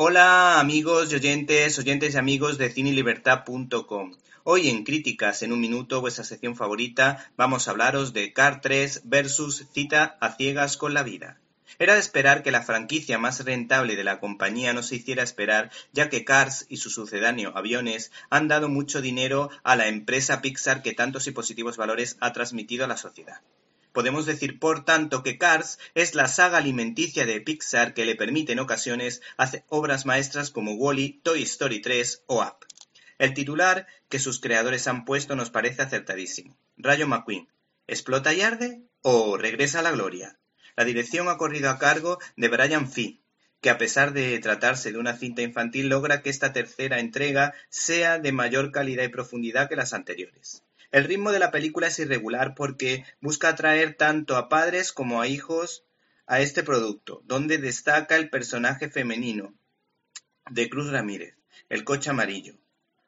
Hola amigos y oyentes, oyentes y amigos de cinelibertad.com. Hoy en Críticas en un minuto, vuestra sección favorita, vamos a hablaros de Car 3 versus Cita a ciegas con la vida. Era de esperar que la franquicia más rentable de la compañía no se hiciera esperar, ya que Cars y su sucedáneo Aviones han dado mucho dinero a la empresa Pixar que tantos y positivos valores ha transmitido a la sociedad. Podemos decir, por tanto, que Cars es la saga alimenticia de Pixar que le permite en ocasiones hacer obras maestras como Wally, Toy Story 3 o Up. El titular que sus creadores han puesto nos parece acertadísimo. Rayo McQueen, ¿explota y arde o regresa a la gloria? La dirección ha corrido a cargo de Brian Fee, que a pesar de tratarse de una cinta infantil logra que esta tercera entrega sea de mayor calidad y profundidad que las anteriores. El ritmo de la película es irregular porque busca atraer tanto a padres como a hijos a este producto, donde destaca el personaje femenino de Cruz Ramírez, el coche amarillo,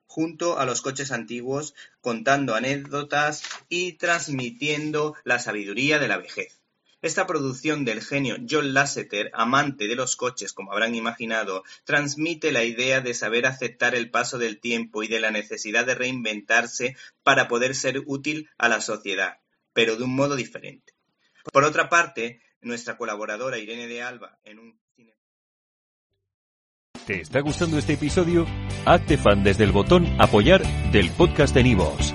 junto a los coches antiguos, contando anécdotas y transmitiendo la sabiduría de la vejez. Esta producción del genio John Lasseter, amante de los coches como habrán imaginado, transmite la idea de saber aceptar el paso del tiempo y de la necesidad de reinventarse para poder ser útil a la sociedad, pero de un modo diferente. Por otra parte, nuestra colaboradora Irene de Alba en un ¿Te está gustando este episodio? Hazte fan desde el botón Apoyar del podcast de Nivos.